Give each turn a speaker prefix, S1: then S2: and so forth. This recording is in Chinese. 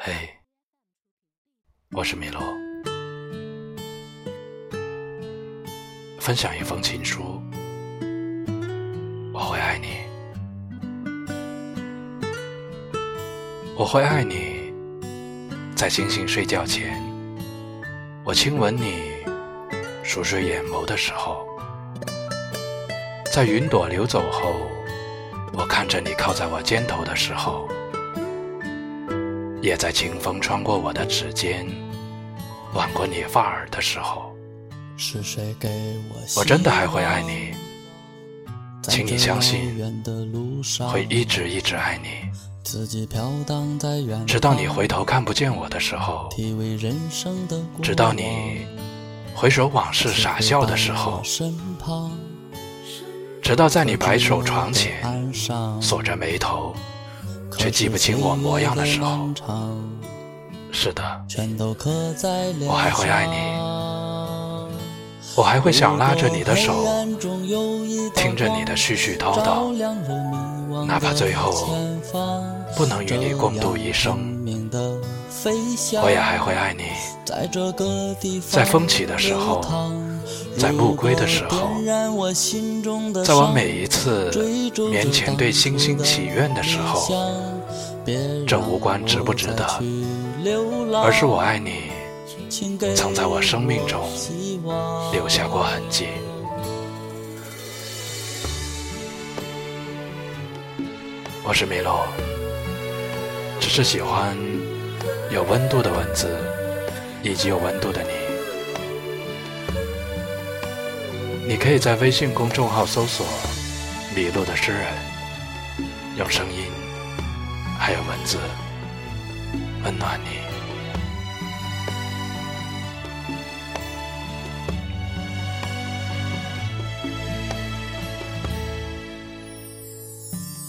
S1: 嘿，我是米洛，分享一封情书，我会爱你，我会爱你，在星星睡觉前，我亲吻你熟睡眼眸的时候，在云朵流走后，我看着你靠在我肩头的时候。也在清风穿过我的指尖，挽过你发耳的时候，我真的还会爱你，请你相信，会一直一直爱你，直到你回头看不见我的时候，直到你回首往事傻笑的时候，直到在你白首床前锁着眉头。却记不清我模样的时候，是的，我还会爱你，我还会想拉着你的手，听着你的絮絮叨叨，哪怕最后不能与你共度一生，我也还会爱你，在风起的时候。在暮归的时候，在我每一次面前对星星祈愿的时候，这无关值不值得，而是我爱你，曾在我生命中留下过痕迹。我是米洛，只是喜欢有温度的文字，以及有温度的你。你可以在微信公众号搜索“迷路的诗人”，用声音还有文字温暖你。